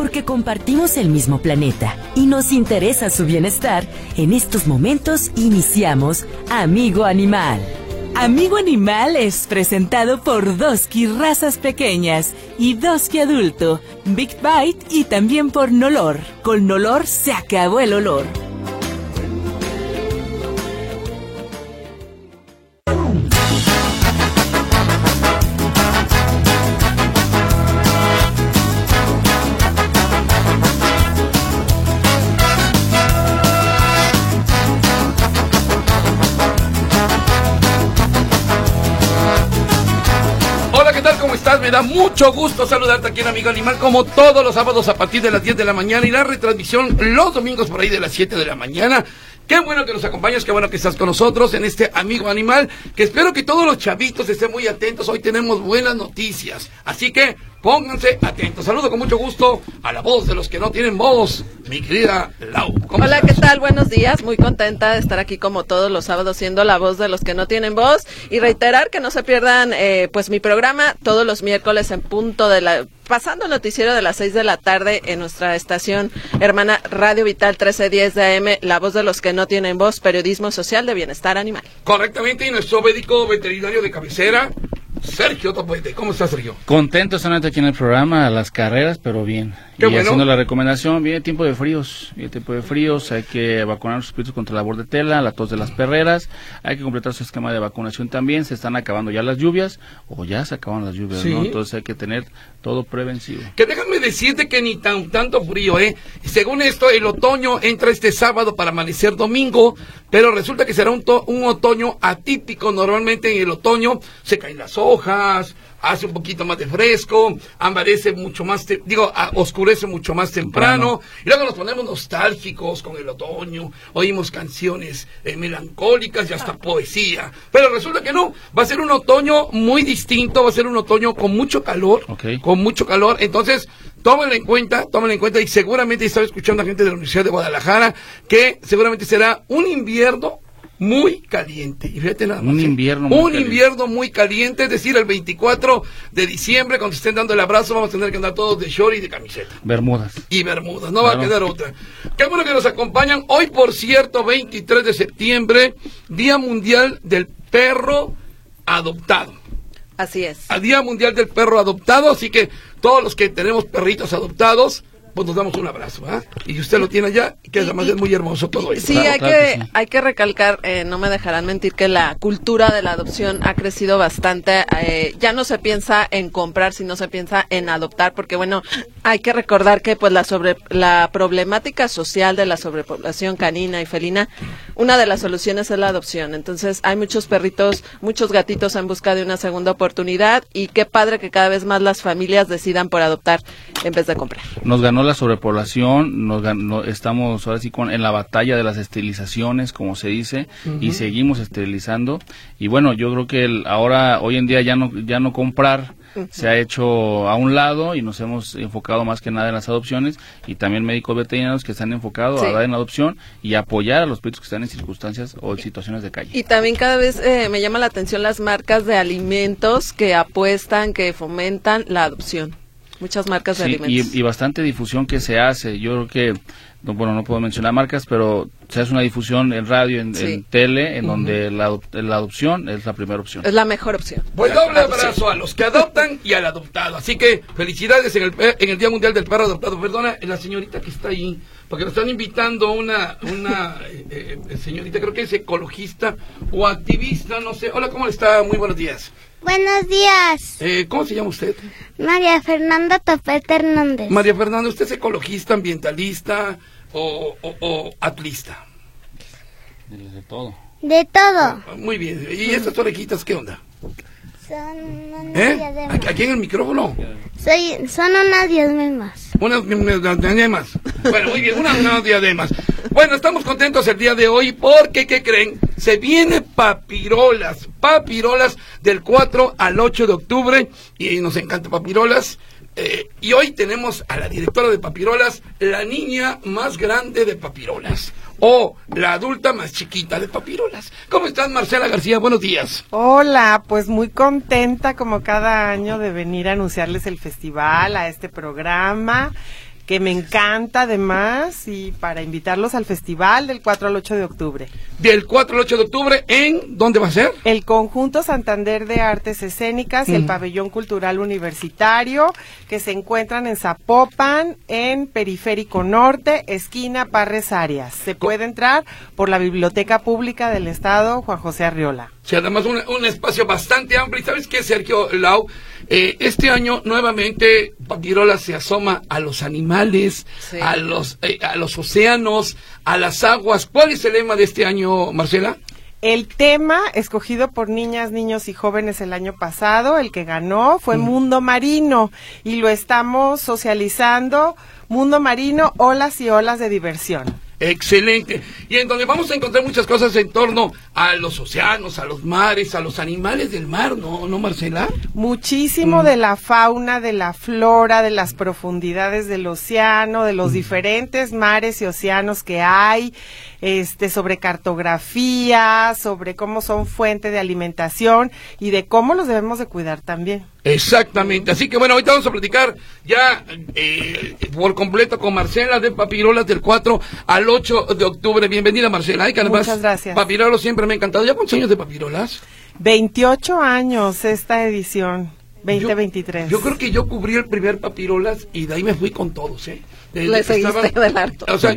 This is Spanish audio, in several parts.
porque compartimos el mismo planeta y nos interesa su bienestar, en estos momentos iniciamos Amigo Animal. Amigo Animal es presentado por Doski Razas Pequeñas y Doski Adulto, Big Bite y también por Nolor. Con Nolor se acabó el olor. Me da mucho gusto saludarte aquí en Amigo Animal, como todos los sábados a partir de las 10 de la mañana y la retransmisión los domingos por ahí de las 7 de la mañana. Qué bueno que nos acompañas, qué bueno que estás con nosotros en este Amigo Animal, que espero que todos los chavitos estén muy atentos. Hoy tenemos buenas noticias, así que pónganse atentos. Saludo con mucho gusto a la voz de los que no tienen voz, mi querida Lau. Hola, ¿qué tal? Buenos días. Muy contenta de estar aquí como todos los sábados siendo la voz de los que no tienen voz y reiterar que no se pierdan eh, pues mi programa todos los miércoles en punto de la pasando el noticiero de las 6 de la tarde en nuestra estación hermana Radio Vital 1310 de AM, la voz de los que no tienen voz, periodismo social de bienestar animal. Correctamente, y nuestro médico veterinario de cabecera, Sergio. ¿Cómo estás, Sergio? Contento estar aquí en el programa, a las carreras, pero bien. y haciendo la recomendación, viene tiempo de fríos, viene tiempo de fríos, hay que vacunar a los espíritus contra la bordetela, la tos de las perreras, hay que completar su esquema de vacunación también, se están acabando ya las lluvias, o ya se acaban las lluvias, ¿no? Entonces hay que tener todo prevencivo. Que déjame decirte que ni tan tanto frío, ¿eh? Según esto, el otoño entra este sábado para amanecer domingo, pero resulta que será un, un otoño atípico, normalmente en el otoño se caen las hojas, hace un poquito más de fresco, amanece mucho más, digo, oscurece mucho más temprano, y luego nos ponemos nostálgicos con el otoño, oímos canciones eh, melancólicas y hasta poesía, pero resulta que no, va a ser un otoño muy distinto, va a ser un otoño con mucho calor, con mucho calor, entonces tómenlo en cuenta, tómenlo en cuenta y seguramente estaba escuchando a gente de la Universidad de Guadalajara que seguramente será un invierno muy caliente. Y fíjate nada Un invierno muy Un invierno muy caliente, es decir, el 24 de diciembre, cuando estén dando el abrazo, vamos a tener que andar todos de short y de camiseta. Bermudas. Y bermudas, no va a quedar otra. Qué bueno que nos acompañan. Hoy, por cierto, 23 de septiembre, Día Mundial del Perro Adoptado. Así es. Al Día Mundial del Perro Adoptado, así que todos los que tenemos perritos adoptados, pues nos damos un abrazo, ¿ah? Y usted lo tiene allá, que además es muy hermoso todo eso. Sí, hay, que, hay que recalcar, eh, no me dejarán mentir, que la cultura de la adopción ha crecido bastante. Eh, ya no se piensa en comprar, sino se piensa en adoptar, porque bueno, hay que recordar que pues la sobre la problemática social de la sobrepoblación canina y felina, una de las soluciones es la adopción. Entonces, hay muchos perritos, muchos gatitos en busca de una segunda oportunidad y qué padre que cada vez más las familias decidan por adoptar en vez de comprar. Nos ganó la sobrepoblación, nos estamos ahora sí con, en la batalla de las esterilizaciones, como se dice, y seguimos esterilizando. Y bueno, yo creo que ahora, hoy en día, ya no, ya no comprar se ha hecho a un lado y nos hemos enfocado más que nada en las adopciones y también médicos veterinarios que están enfocados a dar en adopción y apoyar a los perros que están en circunstancias o en situaciones de calle. Y también cada vez eh, me llama la atención las marcas de alimentos que apuestan, que fomentan la adopción muchas marcas de alimentos. Y, y, bastante difusión que se hace. Yo creo que, bueno, no puedo mencionar marcas, pero se hace una difusión en radio, en, tele, en donde la, adopción es la primera opción. Es la mejor opción. Pues doble abrazo a los que adoptan y al adoptado. Así que felicidades en el, en el Día Mundial del Perro Adoptado. Perdona, la señorita que está ahí, porque nos están invitando una, una eh, eh, señorita, creo que es ecologista o activista, no sé. Hola, ¿cómo está? Muy buenos días. Buenos días. Eh, ¿Cómo se llama usted? María Fernanda Topete Hernández. María Fernanda, ¿usted es ecologista, ambientalista o, o, atlista? De todo. De todo. Ah, muy bien. ¿Y estas orejitas qué onda? Son unas ¿Eh? diademas. ¿Aquí en el micrófono? Soy, son unas diademas. Unas diademas. Bueno, muy bien, unas, unas diademas. Bueno, estamos contentos el día de hoy porque, ¿qué creen? Se viene Papirolas, Papirolas del 4 al 8 de octubre y nos encanta Papirolas. Eh, y hoy tenemos a la directora de Papirolas, la niña más grande de Papirolas o la adulta más chiquita de Papirolas. ¿Cómo estás, Marcela García? Buenos días. Hola, pues muy contenta como cada año de venir a anunciarles el festival, a este programa que me encanta además y para invitarlos al festival del 4 al 8 de octubre. Del 4 al 8 de octubre, ¿en dónde va a ser? El Conjunto Santander de Artes Escénicas y el Pabellón Cultural Universitario, que se encuentran en Zapopan, en Periférico Norte, esquina Parres Arias. Se puede entrar por la Biblioteca Pública del Estado, Juan José Arriola. Sí, además un, un espacio bastante amplio. ¿Y sabes qué, Sergio Lau? Eh, este año nuevamente Papirola se asoma a los animales, Sí. a los eh, a los océanos, a las aguas. ¿Cuál es el lema de este año, Marcela? El tema escogido por niñas, niños y jóvenes el año pasado, el que ganó, fue Mundo Marino y lo estamos socializando. Mundo Marino, olas y olas de diversión. Excelente. Y en donde vamos a encontrar muchas cosas en torno a los océanos, a los mares, a los animales del mar, ¿no, no Marcela? Muchísimo de la fauna, de la flora, de las profundidades del océano, de los diferentes mares y océanos que hay, este, sobre cartografía, sobre cómo son fuente de alimentación y de cómo los debemos de cuidar también. Exactamente. Así que bueno, ahorita vamos a platicar ya eh, por completo con Marcela de Papirolas del 4 al 8 de octubre. Bienvenida, Marcela. Ay, que además, Muchas gracias. Papirolas siempre me ha encantado. ¿Ya cuántos años de Papirolas? 28 años esta edición, 2023. Yo, yo creo que yo cubrí el primer Papirolas y de ahí me fui con todos, ¿eh? De- Le seguiste. O sea,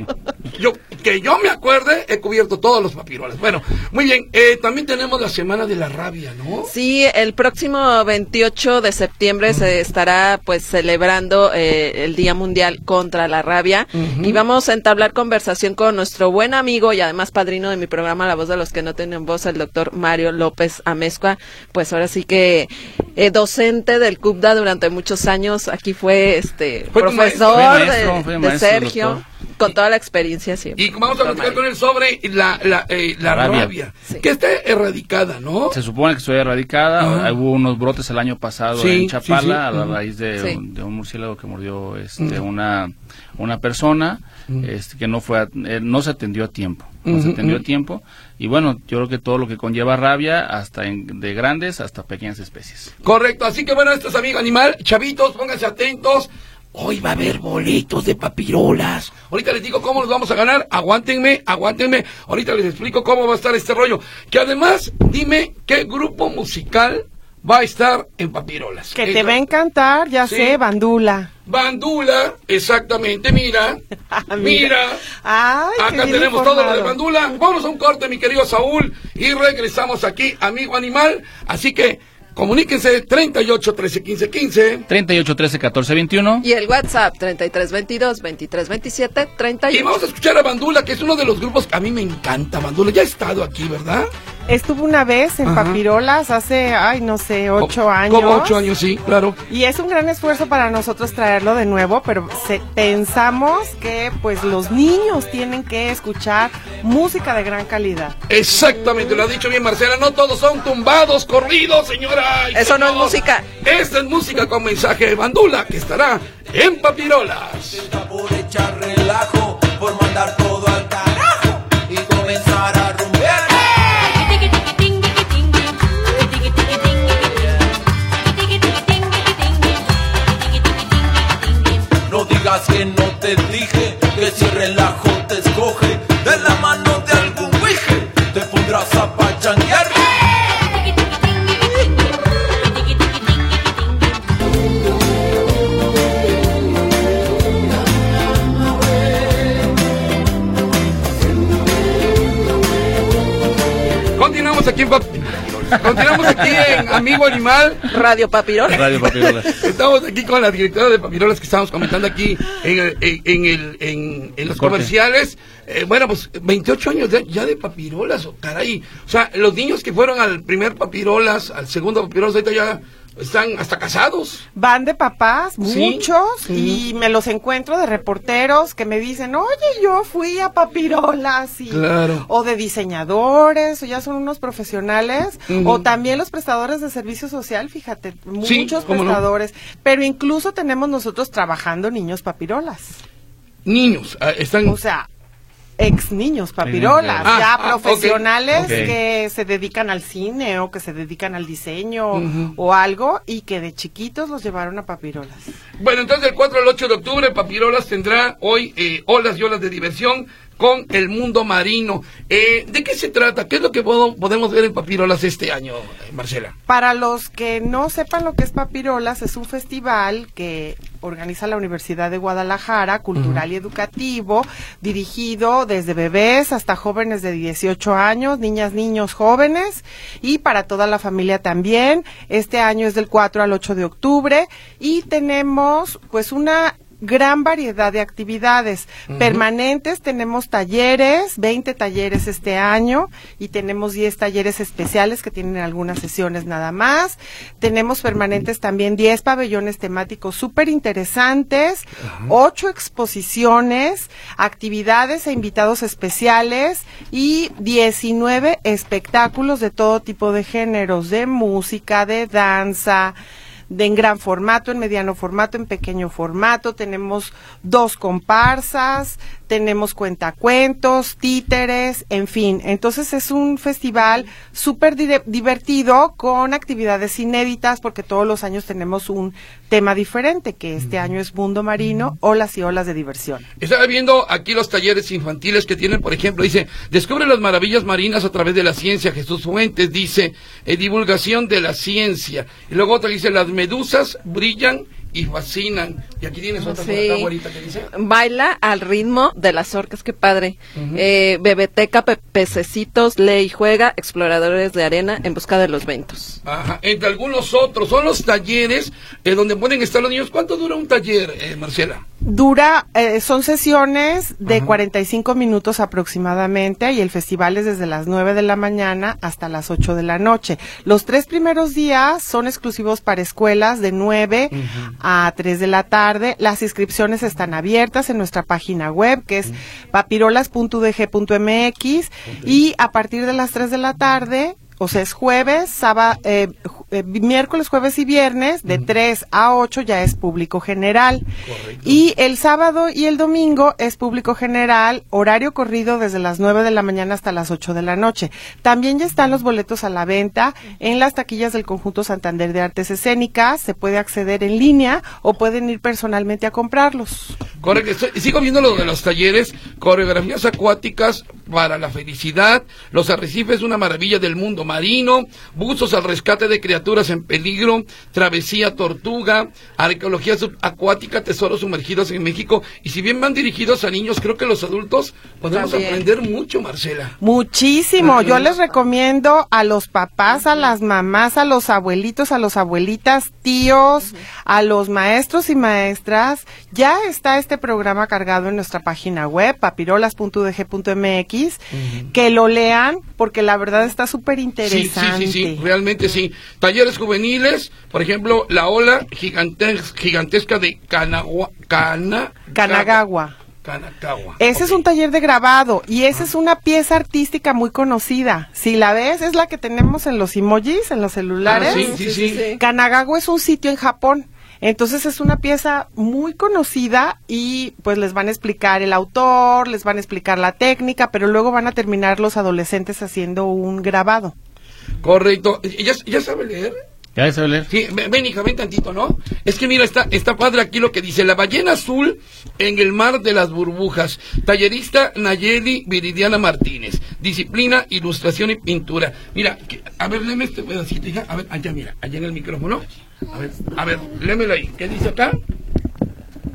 yo, que yo me acuerde, he cubierto todos los Papirolas. Bueno, muy bien. Eh, también tenemos la Semana de la Rabia, ¿no? Sí, el próximo 28 de septiembre se estará pues celebrando eh, el Día Mundial contra la Rabia y vamos a entablar conversación con nuestro buen amigo y además padrino de mi programa La Voz de los que no tienen voz, el doctor Mario López Amezcua, pues ahora sí que eh, docente del CUPDA durante muchos años, aquí fue este Fue profesor maestro. Fue de- maestro, Sergio, doctor. con toda la experiencia siempre. Y vamos a platicar con él sobre la, la, eh, la Rabia. rabia, Sí. que está erradicada, ¿no? Se supone que estoy erradicada. Ajá. Hubo unos brotes el año pasado Sí, en Chapala sí, sí. a la raíz de, Sí. un, de un murciélago que mordió este, una, una persona este, que no fue a- eh, no se atendió a tiempo. No se atendió a tiempo. Y bueno, yo creo que todo lo que conlleva rabia, hasta en- de grandes hasta pequeñas especies. Correcto, así que bueno, esto es Amigo Animal. Chavitos, pónganse atentos. Hoy va a haber boletos de papirolas. Ahorita les digo cómo los vamos a ganar. Aguántenme, aguántenme. Ahorita les explico cómo va a estar este rollo. Que además, dime qué grupo musical va a estar en papirolas. Que te va a encantar, ya Sí. sé, Bandula. Bandula, exactamente, mira. Ah, mira. Ay, Acá tenemos todo lo de. Bandula. Vamos a un corte, mi querido Saúl, y regresamos aquí, amigo animal. Así que comuníquense 38 13 15 15. 38 13 14 21. Y el WhatsApp 3322 2327 Y 31. vamos a escuchar a Bandula, que es uno de los grupos que a mí me encanta. Bandula ya ha estado aquí, ¿verdad? Estuvo una vez en Ajá. Papirolas hace, ay, no sé, ocho años. Como ocho años, sí, claro. Y es un gran esfuerzo para nosotros traerlo de nuevo, pero se- pensamos que pues los niños tienen que escuchar música de gran calidad. Exactamente, lo ha dicho bien Marcela. No todos son tumbados, corridos, señora. Eso no es música. Esta es música con mensaje de Bandula, que estará en Papirolas. por echar relajo, por mandar todo al carajo y comenzar a aquí en Pap- Continuamos aquí en Amigo Animal. Radio Papirolas. Estamos aquí con la directora de Papirolas que estábamos comentando aquí en, el- en, en el, en, en los Corte. comerciales. Eh, bueno, pues 28 años de- ya de Papirolas, oh, caray. O sea, los niños que fueron al primer Papirolas, al segundo Papirolas, ahorita ya están hasta casados. Van de papás, Sí. muchos, y me los encuentro de reporteros que me dicen, oye, yo fui a papirolas, y, Claro. o de diseñadores, o ya son unos profesionales, o también los prestadores de servicio social, fíjate, Sí, muchos no. prestadores, pero incluso tenemos nosotros trabajando niños papirolas. Niños, ah, están... O sea, ex niños papirolas, Ah, ya ah, profesionales que se dedican al cine o que se dedican al diseño o algo y que de chiquitos los llevaron a papirolas. Bueno, entonces del 4 al 8 de octubre, Papirolas tendrá hoy eh, olas y olas de diversión con el mundo marino. Eh, ¿De qué se trata? ¿Qué es lo que podemos ver en Papirolas este año, Marcela? Para los que no sepan lo que es Papirolas, es un festival que organiza la Universidad de Guadalajara, cultural y educativo, dirigido desde bebés hasta jóvenes de 18 años, niñas, niños, jóvenes y para toda la familia también. Este año es del 4 al 8 de octubre y tenemos pues una gran variedad de actividades permanentes. Tenemos talleres, 20 talleres este año y tenemos 10 talleres especiales que tienen algunas sesiones nada más. Tenemos permanentes también 10 pabellones temáticos súper interesantes, 8 exposiciones, actividades e invitados especiales y 19 espectáculos de todo tipo de géneros, de música, de danza, de en gran formato, en mediano formato, en pequeño formato. Tenemos dos comparsas, tenemos cuentacuentos, títeres, en fin. Entonces es un festival súper divertido con actividades inéditas porque todos los años tenemos un tema diferente, que este año es mundo marino, olas y olas de diversión. Estaba viendo aquí los talleres infantiles que tienen, por ejemplo, dice, descubre las maravillas marinas a través de la ciencia. Jesús Fuentes dice, eh, divulgación de la ciencia. Y luego otro dice, las medusas brillan y fascinan. Y aquí tienes otra Sí. acá, güerita, que dice. Baila al ritmo de las orcas, qué padre. Eh, bebeteca, pe- pececitos, lee y juega, exploradores de arena en busca de los ventos. Ajá, entre algunos otros. Son los talleres eh, donde pueden estar los niños. ¿Cuánto dura un taller, eh, Marcela? Dura, eh, son sesiones de Ajá. 45 minutos aproximadamente y el festival es desde las 9 de la mañana hasta las 8 de la noche. Los tres primeros días son exclusivos para escuelas de 9 a 3 de la tarde. Las inscripciones están abiertas en nuestra página web que es papirolas.udg.mx y a partir de las 3 de la tarde o sea, es jueves, sábado, eh, eh, miércoles, jueves y viernes, de 3 a 8 ya es público general. Y el sábado y el domingo es público general, horario corrido desde las 9 de la mañana hasta las 8 de la noche. También ya están los boletos a la venta en las taquillas del conjunto Santander de Artes Escénicas. Se puede acceder en línea o pueden ir personalmente a comprarlos. Correcto, estoy- sigo viendo lo de los talleres, coreografías acuáticas para la felicidad, los arrecifes, una maravilla del mundo marino, buzos al rescate de criaturas en peligro, travesía tortuga, arqueología subacuática, tesoros sumergidos en México, y si bien van dirigidos a niños, creo que los adultos podemos También. aprender mucho, Marcela. Muchísimo. Yo les recomiendo a los papás, a las mamás, a los abuelitos, a los abuelitas, tíos, a los maestros y maestras. Ya está este programa cargado en nuestra página web, papirolas.udg.mx, que lo lean porque la verdad está súper Sí, sí, sí, sí, realmente sí. Talleres juveniles, por ejemplo, la ola gigantes- gigantesca de Kanagawa. Kanagawa. Ese es un taller de grabado y esa es una pieza artística muy conocida. Si la ves, es la que tenemos en los emojis, en los celulares. Ah, sí, sí, sí. Kanagawa es un sitio en Japón. Entonces es una pieza muy conocida y pues les van a explicar el autor, les van a explicar la técnica, pero luego van a terminar los adolescentes haciendo un grabado. Correcto. ¿Ya, ya sabe leer? ¿Ya sabe leer? Sí, ven, hija, ven tantito, ¿no? Es que mira, está, está padre aquí lo que dice, la ballena azul en el mar de las burbujas. Tallerista Nayeli Viridiana Martínez. Disciplina, ilustración y pintura. Mira, que- a ver, léeme este pedacito, hija. A ver, allá, mira, allá en el micrófono. A ver, a ver, léemelo ahí. ¿Qué dice acá?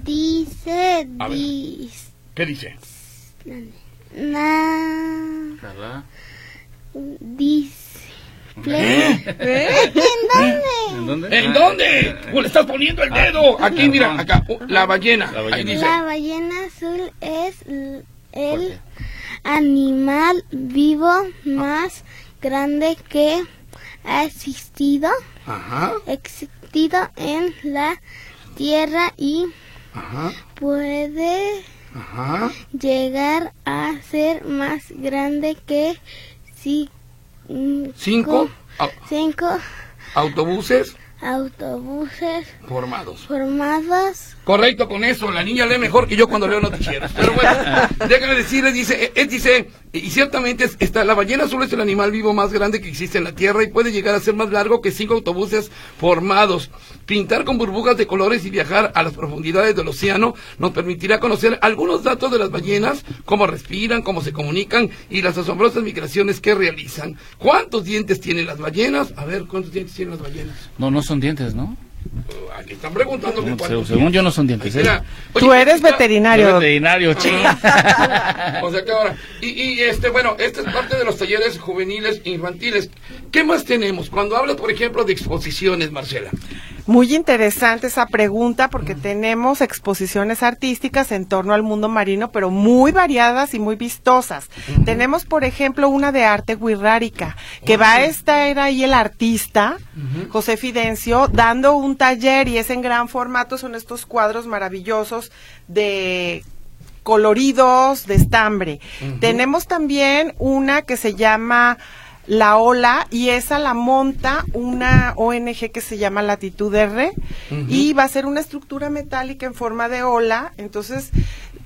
Dice, A ver. dis, ¿Qué dice? na, dice, ¿Eh? ¿En dónde? ¿En Ah, dónde? Uh, le estás poniendo el dedo. Aquí, mira, acá. Uh, la ballena. La ballena. Ahí dice. la ballena azul es el animal vivo más grande que ha existido, Ajá, existido en la tierra y ajá, puede ajá. llegar a ser más grande que si, Cinco cinco autobuses autobuses Formados. formados. Correcto con eso, la niña lee mejor que yo cuando leo noticieros. Pero bueno, déjame decirles, dice, eh, él dice, y ciertamente es- está, la ballena azul es el animal vivo más grande que existe en la Tierra y puede llegar a ser más largo que cinco autobuses formados. Pintar con burbujas de colores y viajar a las profundidades del océano nos permitirá conocer algunos datos de las ballenas, cómo respiran, cómo se comunican y las asombrosas migraciones que realizan. ¿Cuántos dientes tienen las ballenas? A ver, ¿cuántos dientes tienen las ballenas? No, no son dientes, ¿no? Aquí están preguntando No, según yo no son dientes, ¿eh? Tú eres veterinario. Veterinario, chica. o sea que ahora, y, y este, bueno, esta es parte de los talleres juveniles e infantiles. ¿Qué más tenemos? Cuando hablas, por ejemplo, de exposiciones, Marcela. Muy interesante esa pregunta porque tenemos exposiciones artísticas en torno al mundo marino, pero muy variadas y muy vistosas. Tenemos, por ejemplo, una de arte wixárika, que va a estar ahí el artista, José Fidencio, dando un taller y es en gran formato, son estos cuadros maravillosos de coloridos de estambre. Tenemos también una que se llama La Ola y esa la monta una ONG que se llama Latitud R y va a ser una estructura metálica en forma de ola, entonces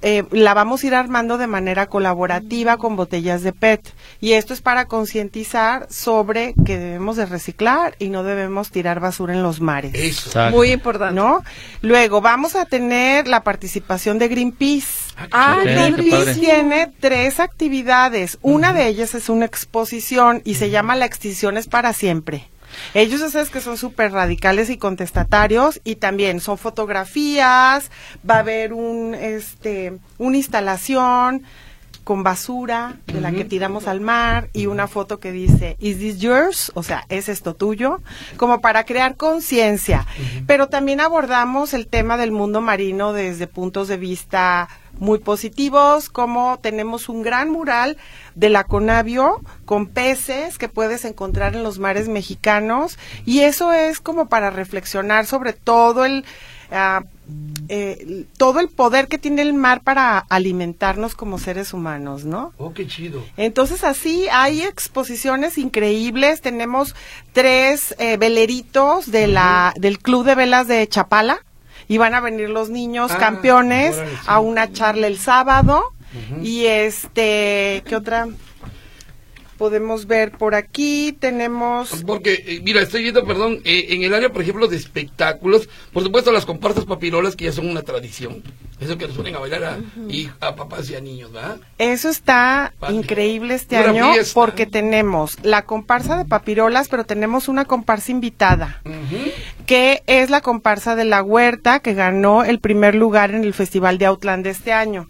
eh, la vamos a ir armando de manera colaborativa con botellas de PET y esto es para concientizar sobre que debemos de reciclar y no debemos tirar basura en los mares. Exacto. Muy importante. ¿no? Luego vamos a tener la participación de Greenpeace. Ah, Greenpeace tiene tres actividades. Una de ellas es una exposición y se llama La extinción es para siempre. Ellos ya sabes que son súper radicales y contestatarios y también son fotografías, va a haber un, este, una instalación con basura de la que tiramos al mar y una foto que dice Is this yours? O sea, ¿es esto tuyo? Como para crear conciencia. Pero también abordamos el tema del mundo marino desde puntos de vista muy positivos, como tenemos un gran mural de la Conavio con peces que puedes encontrar en los mares mexicanos y eso es como para reflexionar sobre todo el ah, eh, todo el poder que tiene el mar para alimentarnos como seres humanos, ¿no? Oh, qué chido. Entonces así hay exposiciones increíbles. Tenemos tres eh, veleritos de la del Club de Velas de Chapala y van a venir los niños Ah, campeones órale, sí. a una charla el sábado y este qué otra podemos ver por aquí tenemos Porque, eh, mira, estoy viendo, perdón, eh, en el área, por ejemplo, de espectáculos, por supuesto, las comparsas papirolas que ya son una tradición. Eso que nos ponen a bailar a, y a papás y a niños, ¿verdad? Eso está Padre. increíble este año fiesta. porque tenemos la comparsa de papirolas, pero tenemos una comparsa invitada, que es la comparsa de la huerta que ganó el primer lugar en el Festival de Outland de este año.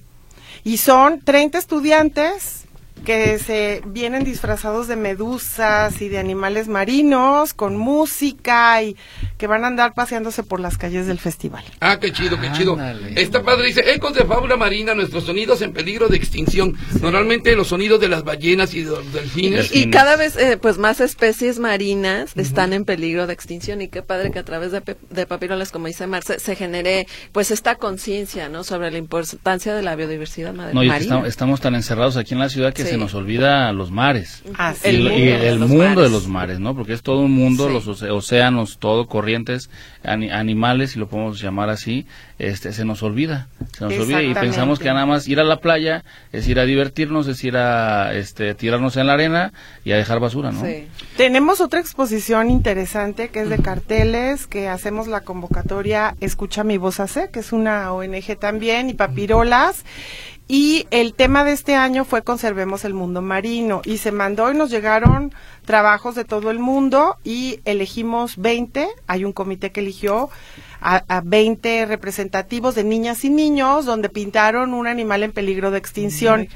Y son 30 estudiantes que se vienen disfrazados de medusas y de animales marinos con música y que van a andar paseándose por las calles del festival. Ah, qué chido, qué chido. Ándale. Está padre, dice, ecos de fábula marina, nuestros sonidos en peligro de extinción. Normalmente los sonidos de las ballenas y de los delfines. Y cada vez eh, pues más especies marinas están en peligro de extinción y qué padre que a través de, de papirolas, como dice Marce, se genere pues esta conciencia, ¿no? Sobre la importancia de la biodiversidad No, y es que marina. estamos, estamos tan encerrados aquí en la ciudad que Sí. Se nos olvida los mares. Así y, El mundo y de el los mundo de mares. los mares, ¿no? Porque es todo un mundo, Sí. los océanos, todo, corrientes, ani- animales, si lo podemos llamar así, este, se nos olvida. Se nos olvida y pensamos que nada más ir a la playa es ir a divertirnos, es ir a este, tirarnos en la arena y a dejar basura, ¿no? Sí. Tenemos otra exposición interesante que es de carteles, que hacemos la convocatoria Escucha mi voz hace, que es una ONG también, y papirolas. Y el tema de este año fue Conservemos el Mundo Marino. Y se mandó y nos llegaron trabajos de todo el mundo y elegimos 20. Hay un comité que eligió a, a 20 representativos de niñas y niños donde pintaron un animal en peligro de extinción.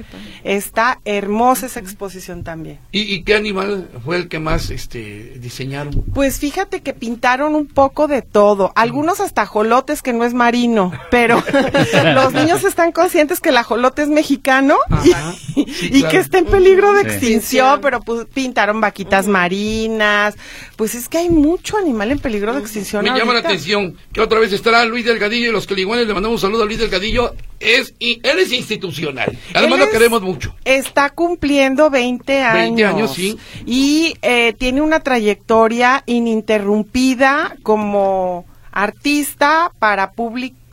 Está hermosa esa exposición también. ¿Y, y qué animal fue el que más este, diseñaron? Pues fíjate que pintaron un poco de todo, algunos hasta ajolotes que no es marino, pero los niños están conscientes que el ajolote es mexicano y, Ajá. y Sí, claro. que está en peligro de Sí. extinción, pero pues, pintaron vaquitas marinas, pues es que hay mucho animal en peligro de extinción. Me llama la atención que otra vez estará Luis Delgadillo y los Caliguanes. Le mandamos un saludo a Luis Delgadillo. es, y él es institucional. Además lo queremos mucho. Está cumpliendo 20 años. 20 años, sí. Y eh, tiene una trayectoria ininterrumpida como artista para público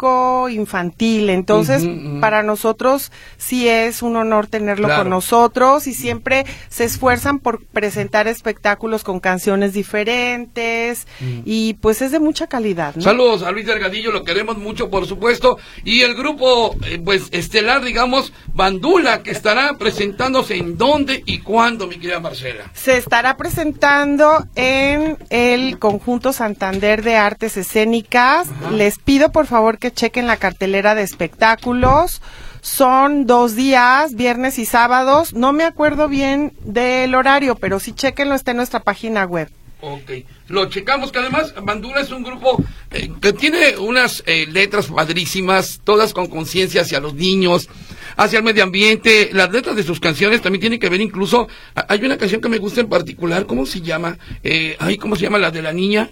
infantil. Entonces, para nosotros sí es un honor tenerlo Claro. con nosotros y siempre se esfuerzan por presentar espectáculos con canciones diferentes y pues es de mucha calidad. ¿no? Saludos a Luis Delgadillo, lo queremos mucho, por supuesto. Y el grupo, eh, pues, estelar, digamos, Bandula, que estará presentándose en dónde y cuándo, mi querida Marcela. Se estará presentando en el conjunto Santander de Artes Escénicas. Les pido por favor que chequen la cartelera de espectáculos. Son dos días, viernes y sábados. No me acuerdo bien del horario, pero sí chequenlo, está en nuestra página web. Ok, lo checamos, que además Bandura es un grupo eh, que tiene unas eh, letras padrísimas, todas con conciencia hacia los niños, hacia el medio ambiente. Las letras de sus canciones también tienen que ver incluso, hay una canción que me gusta en particular, ¿cómo se llama? Eh, ay, ¿cómo se llama? La de la niña.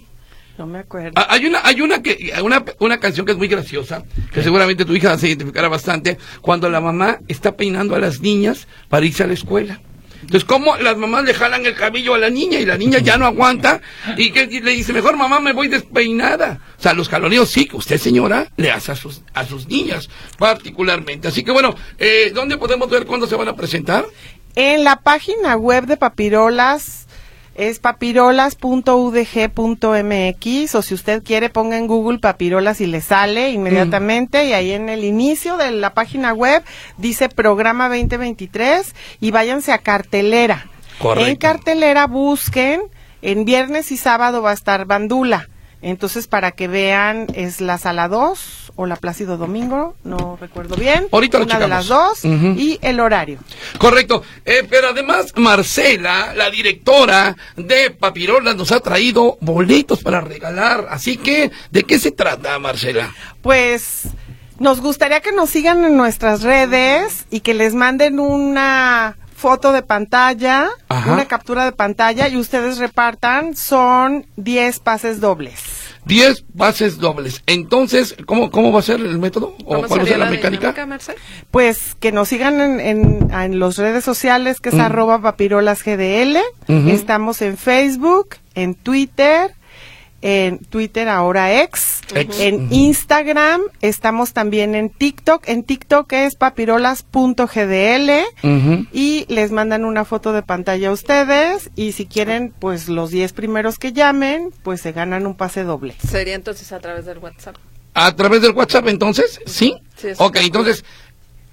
No me acuerdo. Ah, Hay una, hay una que, una, una canción que es muy graciosa, que seguramente tu hija se identificará bastante, cuando la mamá está peinando a las niñas para irse a la escuela. Entonces, ¿cómo las mamás le jalan el cabello a la niña y la niña ya no aguanta? Y que y le dice, mejor mamá, me voy despeinada. O sea, los jaloneos sí, que usted, señora, le hace a sus, a sus niñas, particularmente. Así que bueno, eh, ¿dónde podemos ver cuándo se van a presentar? En la página web de Papirolas es papirolas.udg.mx o si usted quiere ponga en Google Papirolas y le sale inmediatamente y ahí en el inicio de la página web dice programa 2023 y váyanse a cartelera. Correcto. En cartelera busquen, en viernes y sábado va a estar Bandula. Entonces, para que vean, es la sala 2 o la Plácido Domingo, no recuerdo bien. Ahorita lo Una de las dos y el horario. Correcto. Eh, pero además, Marcela, la directora de Papirolas, nos ha traído boletos para regalar. Así que, ¿de qué se trata, Marcela? Pues nos gustaría que nos sigan en nuestras redes y que les manden una foto de pantalla, Ajá. una captura de pantalla y ustedes repartan, son 10 pases dobles. 10 bases dobles. Entonces, ¿cómo, cómo va a ser el método? ¿O ¿Cómo cuál va a ser la, la mecánica? dinámica? Pues que nos sigan en, en, en las redes sociales, que es Mm. arroba papirolasgdl. Ujú. Estamos en Facebook, en Twitter, en Twitter ahora ex, Ex. en. Instagram, estamos también en TikTok. En TikTok es papirolas.gdl. Y les mandan una foto de pantalla a ustedes y si quieren pues los 10 primeros que llamen pues se ganan un pase doble. Sería entonces a través del WhatsApp. ¿A través del WhatsApp, entonces? ¿Sí? Sí, ok, entonces...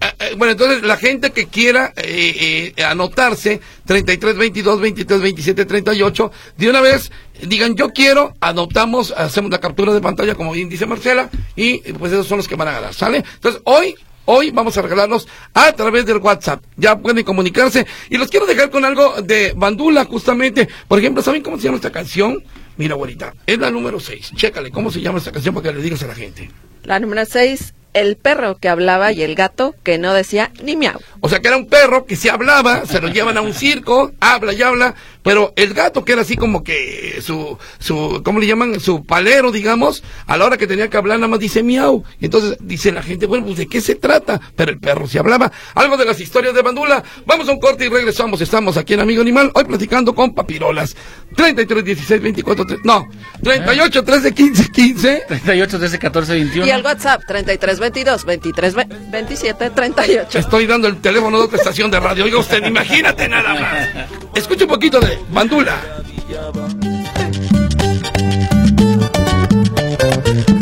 eh, eh, bueno, entonces la gente que quiera eh, eh, anotarse, 33, 22, 23, 27, 38, de una vez digan yo quiero, anotamos, hacemos la captura de pantalla como bien dice Marcela y eh, pues esos son los que van a ganar, ¿sale? Entonces hoy, hoy vamos a regalarlos a través del WhatsApp, ya pueden comunicarse y los quiero dejar con algo de Bandula justamente, por ejemplo, ¿saben cómo se llama esta canción? Mira, abuelita, es la número 6, chécale, ¿cómo se llama esta canción para que le digas a la gente? La número 6, el perro que hablaba y el gato que no decía ni miau. O sea, que era un perro que se hablaba, se lo llevan a un circo, habla y habla, pero el gato que era así como que su, su, ¿cómo le llaman? Su palero, digamos, a la hora que tenía que hablar nada más dice miau. Y entonces dice la gente, bueno, pues ¿de qué se trata? Pero el perro se hablaba. Algo de las historias de Bandula. Vamos a un corte y regresamos. Estamos aquí en Amigo Animal, hoy platicando con Papirolas. 33, 16, 24, 3, no, 38, 13, 15, 15. 38, 13, 14, 21. Y el WhatsApp 33 22 23 ve- 27 38. Estoy dando el teléfono de otra estación de radio. Oiga usted, imagínate nada más. Escucha un poquito de Bandula.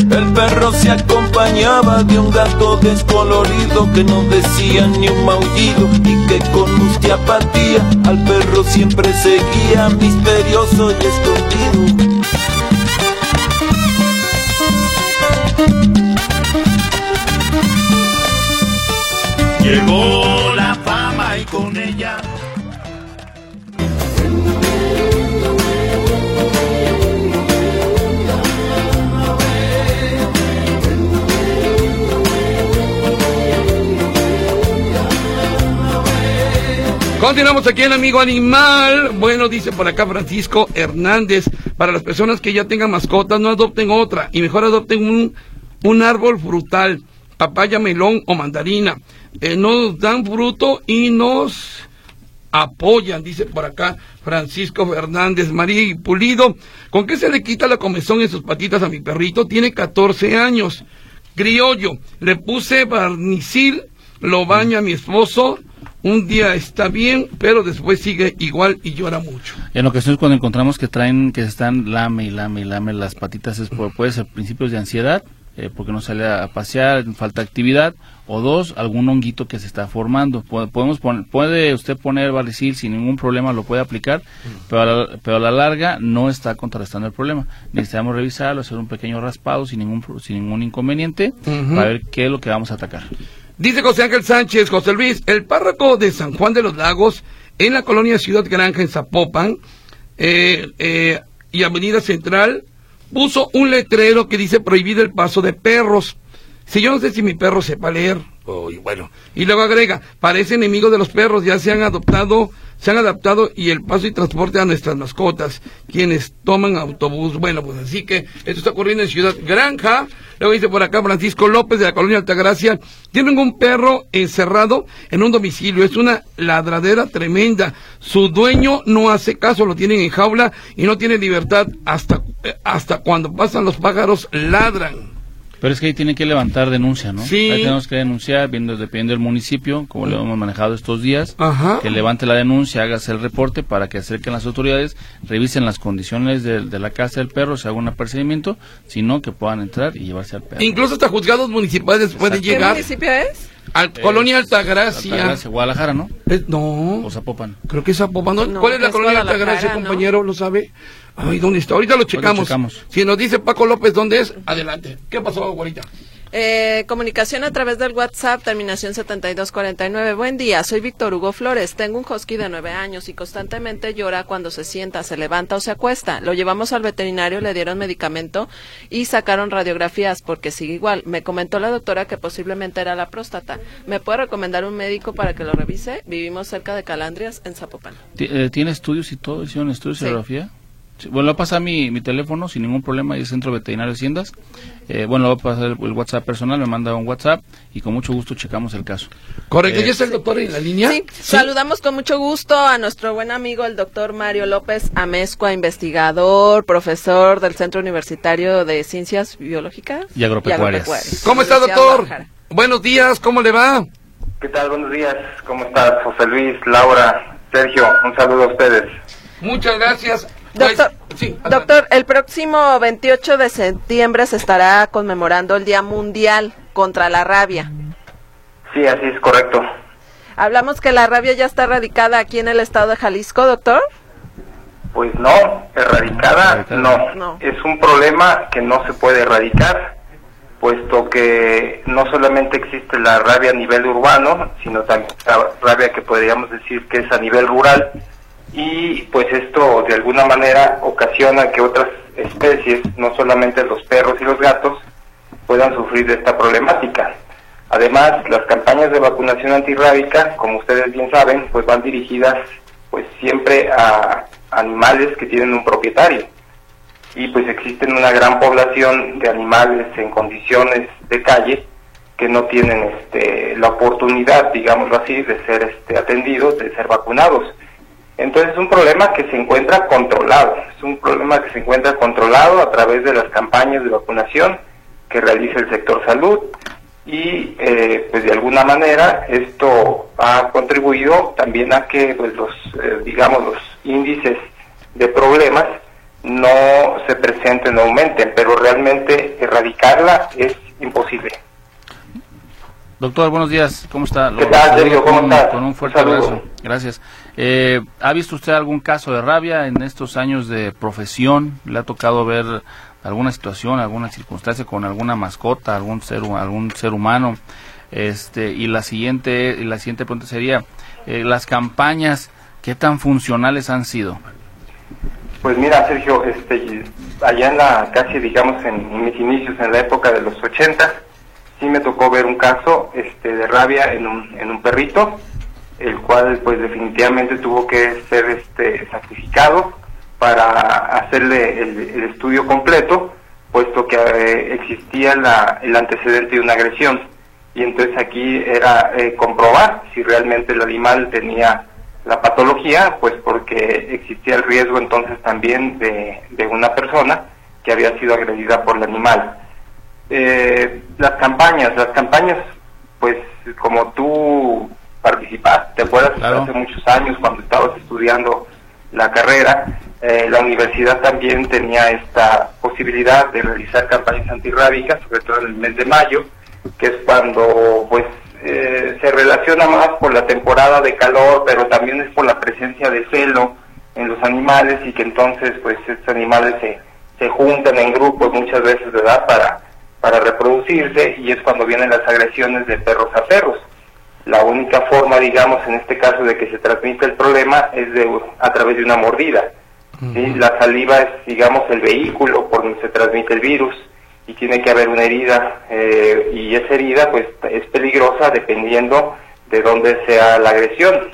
El perro se acompañaba de un gato descolorido que no decía ni un maullido y que con apatía al perro siempre seguía misterioso y escondido. Llegó la fama y con ella Continuamos aquí en Amigo Animal. Bueno, dice por acá Francisco Hernández. Para las personas que ya tengan mascotas, no adopten otra. Y mejor adopten un, un árbol frutal. Papaya, melón o mandarina. Eh, nos dan fruto y nos apoyan, dice por acá Francisco Fernández María y Pulido. ¿Con qué se le quita la comezón en sus patitas a mi perrito? Tiene 14 años. Criollo, le puse barnicil, lo baña mi esposo. Un día está bien, pero después sigue igual y llora mucho. En ocasiones cuando encontramos que traen, que están lame y lame y lame las patitas, es por- puede ser principios de ansiedad, eh, porque no sale a pasear, falta actividad, o dos, algún honguito que se está formando. Podemos poner, puede usted poner Valicil sin ningún problema, lo puede aplicar, pero a, la, pero a la larga no está contrarrestando el problema. Necesitamos revisarlo, hacer un pequeño raspado sin ningún, sin ningún inconveniente, para ver qué es lo que vamos a atacar. Dice José Ángel Sánchez, José Luis, el párroco de San Juan de los Lagos, en la colonia Ciudad Granja, en Zapopan, eh, eh, y Avenida Central, puso un letrero que dice prohibido el paso de perros. Si yo no sé si mi perro sepa leer, oh, y bueno, y luego agrega, parece enemigo de los perros, ya se han adoptado, se han adaptado y el paso y transporte a nuestras mascotas, quienes toman autobús. Bueno, pues así que esto está ocurriendo en Ciudad Granja. Luego dice por acá Francisco López de la colonia Altagracia, tienen un perro encerrado en un domicilio, es una ladradera tremenda. Su dueño no hace caso, lo tienen en jaula y no tiene libertad hasta, eh, hasta cuando pasan los pájaros ladran. Pero es que ahí tiene que levantar denuncia, ¿no? Sí. Ahí tenemos que denunciar, viendo, dependiendo del municipio, como lo hemos manejado estos días, Ajá. que levante la denuncia, hágase el reporte para que acerquen las autoridades, revisen las condiciones de, de la casa del perro, se haga un apercibimiento, si no, que puedan entrar y llevarse al perro. Incluso hasta juzgados municipales pueden ¿Qué llegar municipio es? A Colonia Altagracia. Altagracia, Guadalajara, ¿no? Eh, no. O Zapopan. Creo que es Zapopan. ¿no? No, ¿Cuál es la es colonia Altagracia, ¿no? compañero? ¿Lo sabe? Ay, ¿dónde está? Ahorita lo checamos. checamos. Si nos dice Paco López dónde es, adelante. ¿Qué pasó, abuelita? Eh, comunicación a través del WhatsApp, terminación 7249. Buen día, soy Víctor Hugo Flores. Tengo un husky de nueve años y constantemente llora cuando se sienta, se levanta o se acuesta. Lo llevamos al veterinario, le dieron medicamento y sacaron radiografías porque sigue igual. Me comentó la doctora que posiblemente era la próstata. ¿Me puede recomendar un médico para que lo revise? Vivimos cerca de Calandrias, en Zapopan. Eh, ¿Tiene estudios y todo? ¿Hicieron estudios de Sí. radiografía? Sí, Bueno, le voy a pasar mi, mi teléfono sin ningún problema, y es Centro Veterinario de Haciendas. Eh, bueno, le voy a pasar el, el WhatsApp personal, me manda un WhatsApp y con mucho gusto checamos el caso. Correcto, Eh, ¿ya está el doctor en la línea? Sí, saludamos con mucho gusto a nuestro buen amigo el doctor Mario López Amezcua, investigador, profesor del Centro Universitario de Ciencias Biológicas Y agropecuarias. ¿Cómo está, doctor? Guadalajara. Buenos días, ¿cómo le va? ¿Qué tal? Buenos días. ¿Cómo estás, José Luis, Laura, Sergio? Un saludo a ustedes. Muchas gracias. Pues, Doctor, sí, doctor, el próximo 28 de septiembre se estará conmemorando el Día Mundial contra la Rabia. Sí, así es correcto. Hablamos que la rabia ya está radicada aquí en el estado de Jalisco, doctor. Pues no, erradicada Erradicada. no. No. Es un problema que no se puede erradicar, puesto que no solamente existe la rabia a nivel urbano, sino también la rabia que podríamos decir que es a nivel rural. Y pues esto de alguna manera ocasiona que otras especies, no solamente los perros y los gatos, puedan sufrir de esta problemática. Además, las campañas de vacunación antirrábica, como ustedes bien saben, pues van dirigidas pues siempre a animales que tienen un propietario. Y pues existen una gran población de animales en condiciones de calle que no tienen este, la oportunidad, digámoslo así, de ser este, atendidos, de ser vacunados. Entonces es un problema que se encuentra controlado, es un problema que se encuentra controlado a través de las campañas de vacunación que realiza el sector salud y eh, pues de alguna manera esto ha contribuido también a que pues los eh, digamos los índices de problemas no se presenten o aumenten, pero realmente erradicarla es imposible. Doctor, buenos días, ¿cómo está? ¿Qué tal, Sergio? ¿Cómo con, estás? con un fuerte saludo. abrazo. Gracias. Eh, ¿Ha visto usted algún caso de rabia en estos años de profesión? ¿Le ha tocado ver alguna situación, alguna circunstancia con alguna mascota, algún ser, algún ser humano? Este, y la siguiente, la siguiente pregunta sería, eh, las campañas, ¿qué tan funcionales han sido? Pues mira, Sergio, este, allá en la, casi digamos en, en mis inicios, en la época de los 80, sí me tocó ver un caso este, de rabia en un, en un perrito, el cual pues definitivamente tuvo que ser este, sacrificado para hacerle el, estudio completo, puesto que eh, existía la- el antecedente de una agresión. y entonces aquí era eh, comprobar si realmente el animal tenía la patología, pues porque existía el riesgo entonces también de, de una persona que había sido agredida por el animal. Eh, las campañas, las campañas, pues como tú participaste, ¿te acuerdas? Claro. Hace muchos años cuando estabas estudiando la carrera, eh, la universidad también tenía esta posibilidad de realizar campañas antirrábicas, sobre todo en el mes de mayo, que es cuando pues eh, se relaciona más por la temporada de calor, pero también es por la presencia de celo en los animales y que entonces pues estos animales se, se juntan en grupos muchas veces, ¿verdad? Para, para reproducirse y es cuando vienen las agresiones de perros a perros. La única forma, digamos, en este caso de que se transmite el problema es de, a través de una mordida. ¿sí? La saliva es, digamos, el vehículo por donde se transmite el virus y tiene que haber una herida eh, y esa herida pues es peligrosa dependiendo de dónde sea la agresión.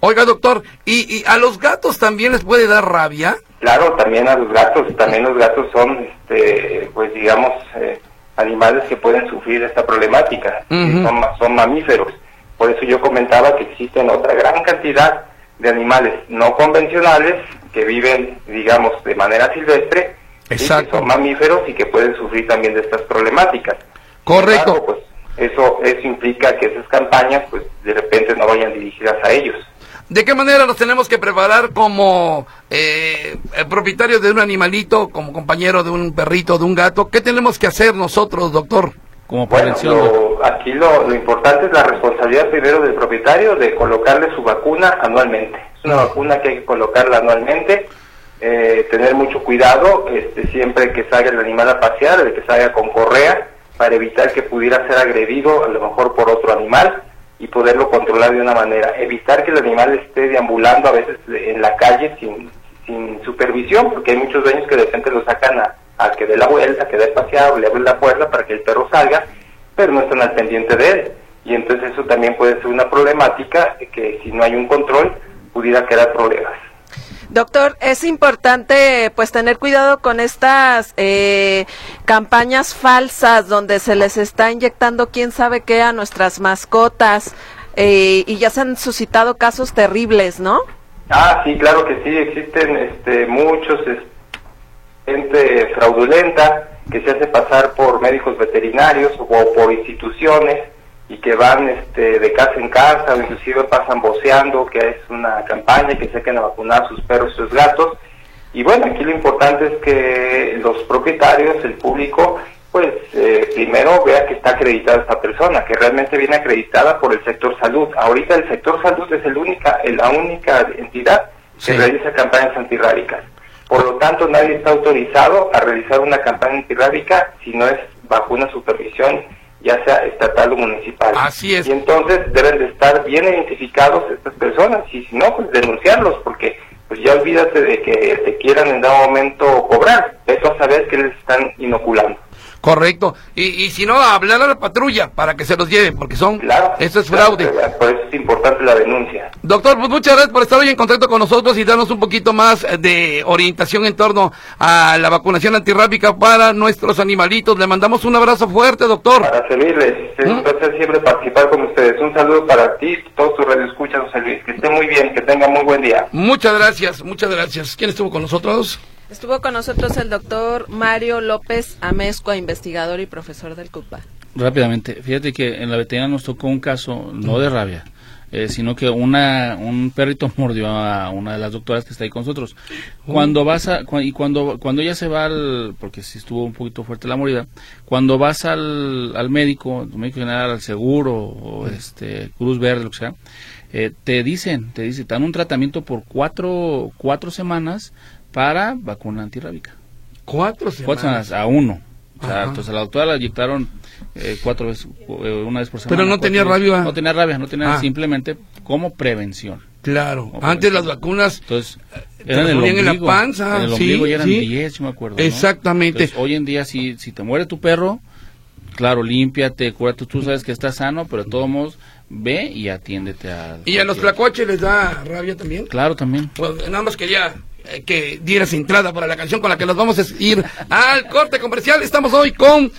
Oiga, doctor, ¿y, y a los gatos también les puede dar rabia? Claro, también a los gatos, también los gatos son, este, pues digamos, eh, animales que pueden sufrir esta problemática, son mamíferos. Por eso yo comentaba que existen otra gran cantidad de animales no convencionales que viven, digamos, de manera silvestre, y que Exacto. son mamíferos y que pueden sufrir también de estas problemáticas. Correcto. embargo, pues eso, eso implica que esas campañas, pues de repente no vayan dirigidas a ellos. ¿De qué manera nos tenemos que preparar como eh, propietarios de un animalito, como compañero de un perrito, de un gato? ¿Qué tenemos que hacer nosotros, doctor? Como Bueno, prevención. lo- aquí lo, importante es la responsabilidad primero del propietario de colocarle su vacuna anualmente. Es una vacuna que hay que colocarla anualmente, eh, tener mucho cuidado este, siempre que salga el animal a pasear, de que salga con correa, para evitar que pudiera ser agredido a lo mejor por otro animal y poderlo controlar de una manera. Evitar que el animal esté deambulando a veces en la calle sin, sin supervisión, porque hay muchos dueños que de repente lo sacan a, a que dé la vuelta, a que dé paseado, le abren la puerta para que el perro salga, pero no están al pendiente de él. Y entonces eso también puede ser una problemática que si no hay un control pudiera crear problemas. Doctor, es importante pues tener cuidado con estas eh, campañas falsas donde se les está inyectando quién sabe qué a nuestras mascotas eh, y ya se han suscitado casos terribles, ¿no? Ah, sí, claro que sí, existen este, muchos, es- gente fraudulenta que se hace pasar por médicos veterinarios o por instituciones y que van este, de casa en casa o inclusive pasan voceando, que es una campaña que saquen a vacunar a sus perros y sus gatos. Y bueno, aquí lo importante es que los propietarios, el público, pues eh, primero vea que está acreditada esta persona, que realmente viene acreditada por el sector salud. Ahorita el sector salud es el única, la única entidad que Sí. realiza campañas antirrábicas. Por lo tanto, nadie está autorizado a realizar una campaña antirrábica si no es bajo una supervisión, ya sea estatal o municipal. Así es. Y entonces deben de estar bien identificados estas personas y si no, pues denunciarlos, porque pues ya olvídate de que te quieran en dado momento cobrar. Eso a saber que les están inoculando. Correcto. Y, y si no, hablar a la patrulla para que se los lleven, porque son... Claro. Eso es claro, fraude. Por eso es importante la denuncia. Doctor, pues muchas gracias por estar hoy en contacto con nosotros y darnos un poquito más eh, de orientación en torno a la vacunación antirrábica para nuestros animalitos. Le mandamos un abrazo fuerte, doctor. Para servirles, es ¿Mm? un placer siempre participar con ustedes. Un saludo para ti, todos tus radioescuchas, José Luis. Que estén muy bien, que tengan muy buen día. Muchas gracias, muchas gracias. ¿Quién estuvo con nosotros? Estuvo con nosotros el doctor Mario López Amezcua, investigador y profesor del CUPA. Rápidamente, fíjate que en la veterinaria nos tocó un caso, no de rabia, eh, sino que una un perrito mordió a una de las doctoras que está ahí con nosotros. Cuando vas a cua- y cuando cuando ella se va al porque si estuvo un poquito fuerte la mordida, cuando vas al, al médico, al médico general, al seguro o este Cruz Verde lo que sea, eh, te dicen, te dicen, te dan un tratamiento por cuatro cuatro semanas para vacuna antirrábica. Cuatro Cuatro semanas. a uno. O sea, Ajá. entonces a la doctora la inyectaron eh, cuatro veces, eh, una vez por semana. Pero no tenía veces. rabia. No tenía rabia, no tenía Ah. simplemente como prevención. Claro, antes las vacunas Entonces, te eran el en la panza, En el sí, ombligo ya eran sí. 10, yo me acuerdo. ¿no? Exactamente. Entonces, hoy en día, si, si te muere tu perro, claro, límpiate, cúrate, tú sabes que estás sano, pero de todos modos, ve y atiéndete a... ¿Y a los flacuaches les da rabia también? Claro, también. Pues nada más quería eh, que dieras entrada para la canción con la que nos vamos a ir al corte comercial. Estamos hoy con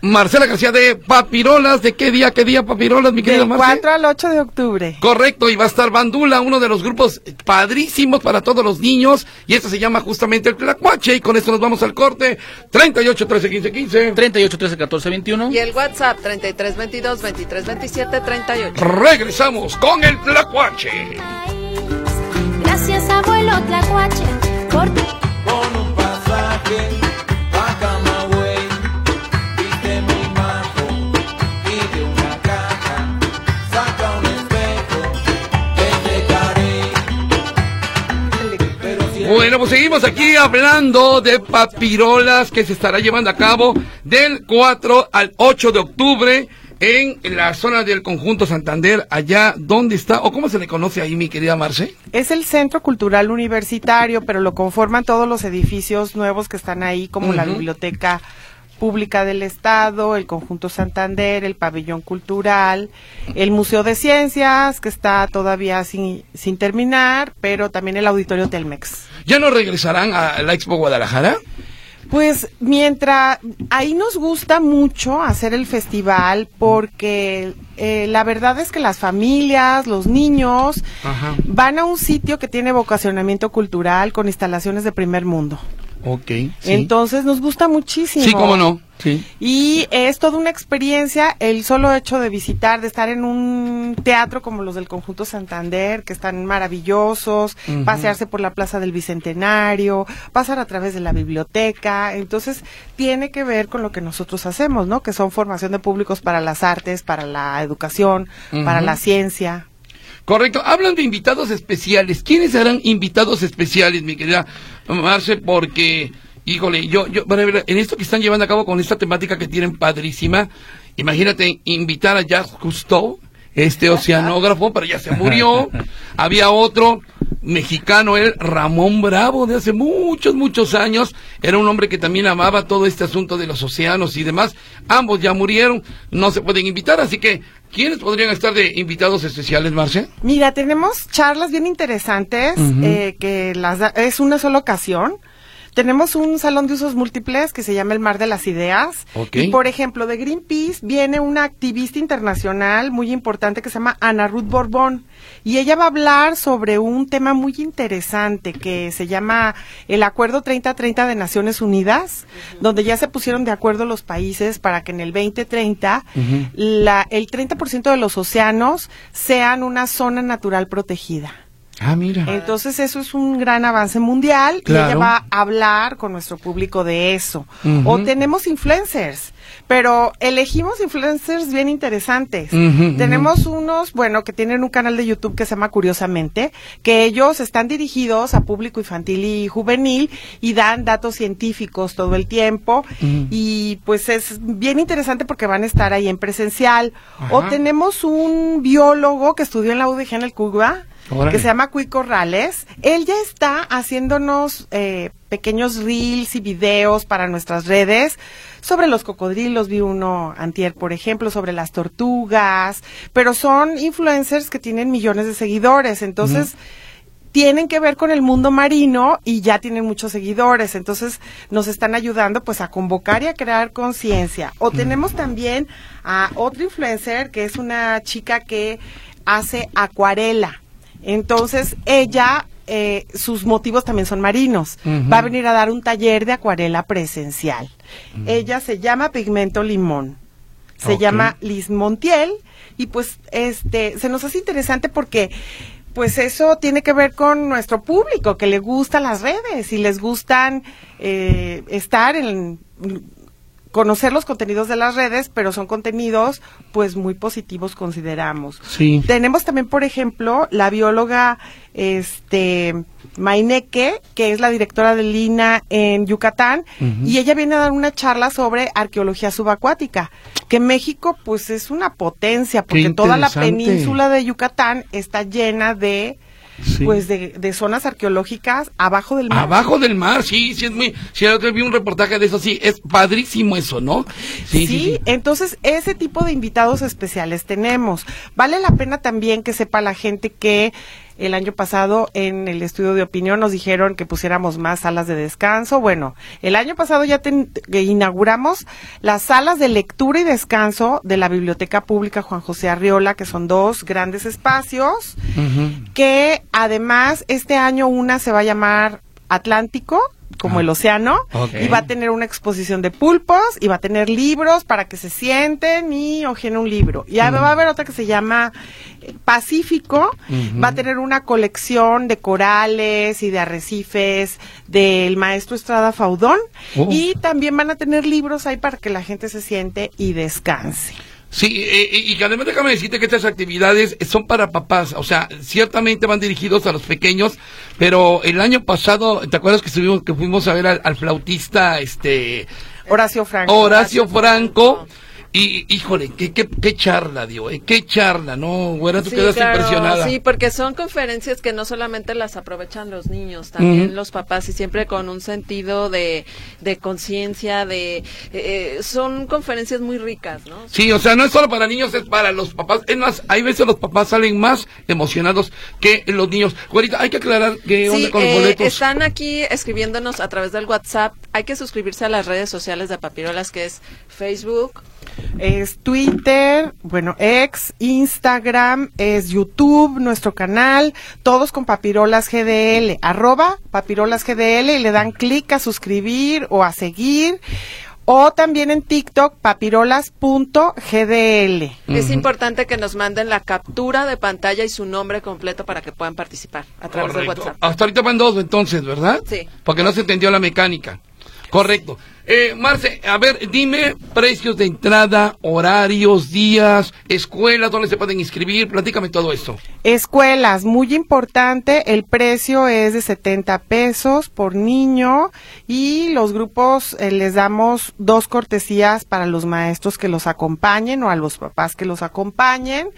Marcela García de Papirolas. ¿De qué día, qué día Papirolas, mi querida Del Marcela? 4 al 8 de octubre. Correcto, y va a estar Bandula, uno de los grupos padrísimos para todos los niños, y esto se llama justamente el Tlacuache, y con esto nos vamos al corte, 38 13 15 15. 38 13 14 21. Y el WhatsApp 33 22 23 27 38. Regresamos con el Tlacuache. Abuelo Tlacuache, por Con un pasaje a Camagüey, viste muy majo y de una caja saca un espejo, te dejaré. Pero si Bueno, pues seguimos aquí hablando de papirolas que se estará llevando a cabo del 4 al 8 de octubre en la zona del conjunto Santander, allá donde está, o cómo se le conoce ahí, mi querida Marce. Es el Centro Cultural Universitario, pero lo conforman todos los edificios nuevos que están ahí, como la. Biblioteca Pública del Estado, el Conjunto Santander, el Pabellón Cultural, el Museo de Ciencias, que está todavía sin, sin terminar, pero también el Auditorio Telmex. ¿Ya no regresarán a la Expo Guadalajara? Pues mientras ahí nos gusta mucho hacer el festival porque eh, la verdad es que las familias, los niños Ajá. van a un sitio que tiene vocacionamiento cultural con instalaciones de primer mundo. Ok. Sí, Entonces nos gusta muchísimo. sí cómo no. Sí. Y es toda una experiencia el solo hecho de visitar, de estar en un teatro como los del Conjunto Santander, que están maravillosos, pasearse por la Plaza del Bicentenario, pasar a través de la biblioteca. Entonces, tiene que ver con lo que nosotros hacemos, ¿no? Que son formación de públicos para las artes, para la educación, para la ciencia. Correcto. Hablan de invitados especiales. ¿Quiénes serán invitados especiales, mi querida Marce? Porque, híjole, yo, yo, en esto que están llevando a cabo con esta temática que tienen padrísima, imagínate invitar a Jacques Cousteau, este oceanógrafo, pero ya se murió. Había otro mexicano, él, Ramón Bravo, de hace muchos, muchos años. Era un hombre que también amaba todo este asunto de los océanos y demás. Ambos ya murieron, no se pueden invitar, así que, ¿quiénes podrían estar de invitados especiales, Marce? Mira, tenemos charlas bien interesantes, eh, que las da- es una sola ocasión. Tenemos un salón de usos múltiples que se llama el Mar de las Ideas. Y por ejemplo, de Greenpeace viene una activista internacional muy importante que se llama Ana Ruth Borbón. Y ella va a hablar sobre un tema muy interesante que se llama el Acuerdo 3030 de Naciones Unidas, donde ya se pusieron de acuerdo los países para que en el 2030 Ujú. la, el 30% de los océanos sean una zona natural protegida. Ah, mira. Entonces eso es un gran avance mundial y ella va a hablar con nuestro público de eso. O tenemos influencers, pero elegimos influencers bien interesantes. Tenemos unos, bueno, que tienen un canal de YouTube que se llama Curiosamente, que ellos están dirigidos a público infantil y juvenil y dan datos científicos todo el tiempo y pues es bien interesante porque van a estar ahí en presencial. O tenemos un biólogo que estudió en la UDG en el Cuba que se llama Cuy Corrales. Él ya está haciéndonos eh, pequeños reels y videos para nuestras redes sobre los cocodrilos. Vi uno antier, por ejemplo, sobre las tortugas. Pero son influencers que tienen millones de seguidores. Entonces... tienen que ver con el mundo marino y ya tienen muchos seguidores, entonces nos están ayudando pues a convocar y a crear conciencia. O tenemos también a otro influencer que es una chica que hace acuarela. Entonces ella, eh, sus motivos también son marinos. Va a venir a dar un taller de acuarela presencial. Ella se llama Pigmento Limón. Se llama Liz Montiel y pues este se nos hace interesante porque pues eso tiene que ver con nuestro público que le gustan las redes y les gustan eh, estar en conocer los contenidos de las redes, pero son contenidos pues muy positivos consideramos. Sí. Tenemos también, por ejemplo, la bióloga este Maineque, que es la directora del INA en Yucatán, y ella viene a dar una charla sobre arqueología subacuática, que México pues es una potencia, porque toda la península de Yucatán está llena de Sí. pues de, de zonas arqueológicas abajo del mar. Abajo del mar, sí, sí es muy, sí, el otro día vi un reportaje de eso, sí, es padrísimo eso, ¿no? Sí, entonces ese tipo de invitados especiales tenemos. Vale la pena también que sepa la gente que El año pasado en el estudio de opinión nos dijeron que pusiéramos más salas de descanso. Bueno, el año pasado ya ten- inauguramos las salas de lectura y descanso de la Biblioteca Pública Juan José Arriola, que son dos grandes espacios, que además este año una se va a llamar Atlántico como Ah. el océano y va a tener una exposición de pulpos y va a tener libros para que se sienten y ojen un libro. Y ya va a haber otra que se llama eh, Pacífico, va a tener una colección de corales y de arrecifes del maestro Estrada Faudón y también van a tener libros ahí para que la gente se siente y descanse. Sí, eh, y que además déjame decirte que estas actividades son para papás, o sea, ciertamente van dirigidos a los pequeños, pero el año pasado, ¿te acuerdas que estuvimos, que fuimos a ver al, al flautista, este, Horacio Franco. Horacio Franco? Y, híjole, qué, qué, qué charla dio, eh, qué charla, ¿no? Güera, tú Sí, claro, impresionada. Sí, porque son conferencias que no solamente las aprovechan los niños, también los papás y siempre con un sentido de, de conciencia, de eh, son conferencias muy ricas, ¿no? Sí, o sea, no es solo para niños, es para los papás. Es más, hay veces los papás salen más emocionados que los niños. Güerita, hay que aclarar qué onda Sí, con los eh, boletos. están aquí escribiéndonos a través del WhatsApp. Hay que suscribirse a las redes sociales de Papirolas, que es Facebook, Es Twitter, bueno, ex, Instagram, es YouTube, nuestro canal, todos con Papirolas GDL, arroba Papirolas GDL y le dan clic a suscribir o a seguir. O también en TikTok, papirolas.gdl. Es importante que nos manden la captura de pantalla y su nombre completo para que puedan participar a través del Correcto. WhatsApp. Hasta ahorita van dos, entonces, ¿verdad? Sí. Porque no se entendió la mecánica. Correcto. Eh, Marce, a ver, dime precios de entrada, horarios, días, escuelas, dónde se pueden inscribir, platícame todo esto. Escuelas, muy importante, el precio es de 70 pesos por niño y los grupos eh, les damos dos cortesías para los maestros que los acompañen o a los papás que los acompañen.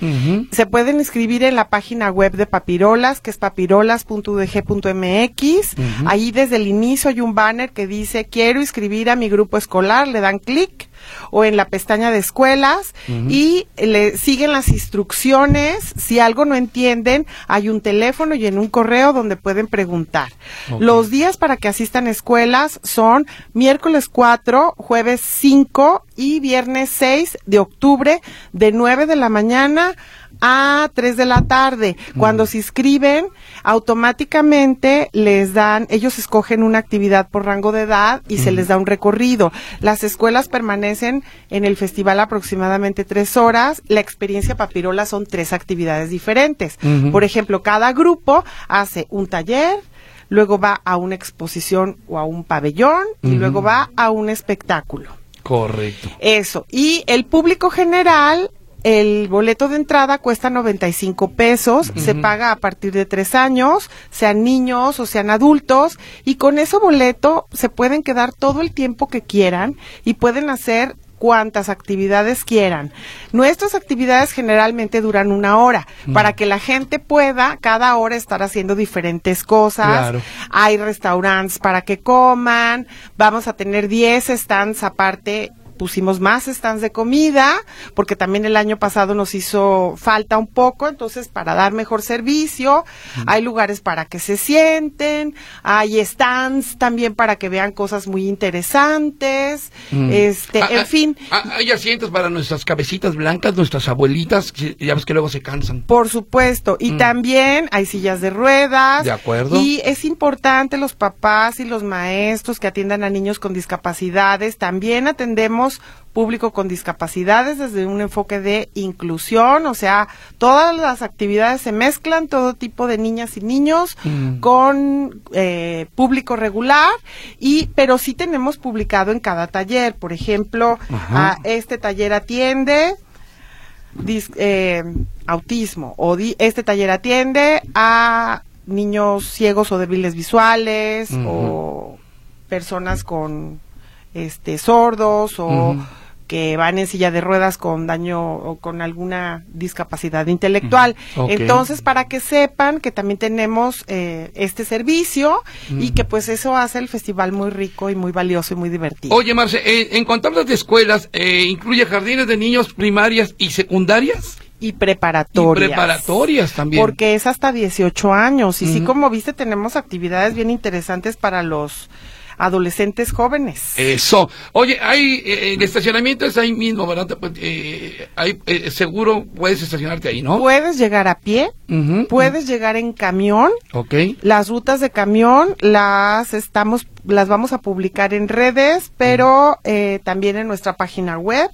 Se pueden inscribir en la página web de Papirolas, que es papirolas.udg.mx. Ahí desde el inicio hay un banner que dice quiero inscribir a mi grupo escolar, le dan clic o en la pestaña de escuelas y le siguen las instrucciones. Si algo no entienden, hay un teléfono y en un correo donde pueden preguntar. Los días para que asistan a escuelas son miércoles 4, jueves 5 y viernes 6 de octubre de 9 de la mañana a 3 de la tarde. Cuando se inscriben, automáticamente les dan, ellos escogen una actividad por rango de edad y se les da un recorrido. Las escuelas permanecen en el festival aproximadamente tres horas. La experiencia papirola son tres actividades diferentes. Por ejemplo, cada grupo hace un taller, luego va a una exposición o a un pabellón y luego va a un espectáculo. Correcto. Eso. Y el público general, el boleto de entrada cuesta 95 pesos, se paga a partir de tres años, sean niños o sean adultos, y con ese boleto se pueden quedar todo el tiempo que quieran y pueden hacer cuantas actividades quieran. Nuestras actividades generalmente duran una hora para que la gente pueda cada hora estar haciendo diferentes cosas. Claro. Hay restaurantes para que coman. Vamos a tener 10 stands aparte. Pusimos más stands de comida porque también el año pasado nos hizo falta un poco, entonces para dar mejor servicio, hay lugares para que se sienten, hay stands también para que vean cosas muy interesantes, este, Ah, en ah, fin, ah, hay asientos para nuestras cabecitas blancas, nuestras abuelitas, ya ves que luego se cansan. Por supuesto, y también hay sillas de ruedas. Mm. De acuerdo. Y es importante los papás y los maestros que atiendan a niños con discapacidades. También atendemos público con discapacidades desde un enfoque de inclusión, o sea, todas las actividades se mezclan, todo tipo de niñas y niños Mm. con eh, público regular y pero sí tenemos publicado en cada taller, por ejemplo, Ajá. a este taller atiende dis- eh, autismo o di- este taller atiende a niños ciegos o débiles visuales o personas con este sordos o que van en silla de ruedas con daño o con alguna discapacidad intelectual. Entonces, para que sepan que también tenemos eh, este servicio y que pues eso hace el festival muy rico y muy valioso y muy divertido. Oye, Marce, eh, en cuanto hablas de escuelas, eh, ¿incluye jardines de niños primarias y secundarias? y preparatorias. Y preparatorias también. Porque es hasta 18 años. Y sí, Ujú. como viste, tenemos actividades bien interesantes para los adolescentes jóvenes. Eso. Oye, hay eh, el estacionamiento es ahí mismo, ¿verdad? Eh, hay, eh, seguro puedes estacionarte ahí, ¿no? Puedes llegar a pie, puedes llegar en camión. Ok. Las rutas de camión las estamos, las vamos a publicar en redes, pero eh, también en nuestra página web.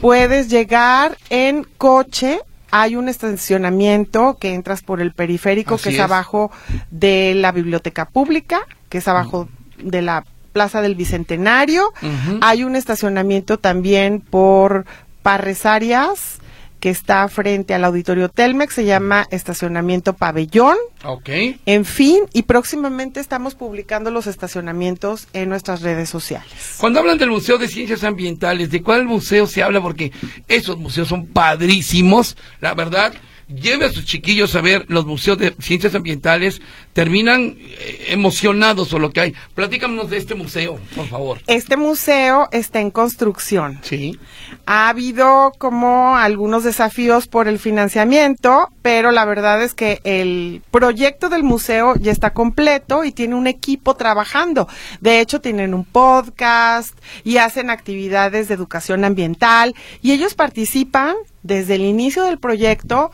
Puedes llegar en coche. Hay un estacionamiento que entras por el periférico, Así que es, es. abajo de la biblioteca pública, que es abajo de la Plaza del Bicentenario. Hay un estacionamiento también por Parresarias, que está frente al auditorio Telmex, se llama estacionamiento pabellón. Ok. En fin, y próximamente estamos publicando los estacionamientos en nuestras redes sociales. Cuando hablan del Museo de Ciencias Ambientales, ¿de cuál museo se habla? Porque esos museos son padrísimos, la verdad. Lleve a sus chiquillos a ver los museos de ciencias ambientales, terminan eh, emocionados por lo que hay. Platícanos de este museo, por favor. Este museo está en construcción. Sí. Ha habido como algunos desafíos por el financiamiento, pero la verdad es que el proyecto del museo ya está completo y tiene un equipo trabajando. De hecho, tienen un podcast y hacen actividades de educación ambiental y ellos participan desde el inicio del proyecto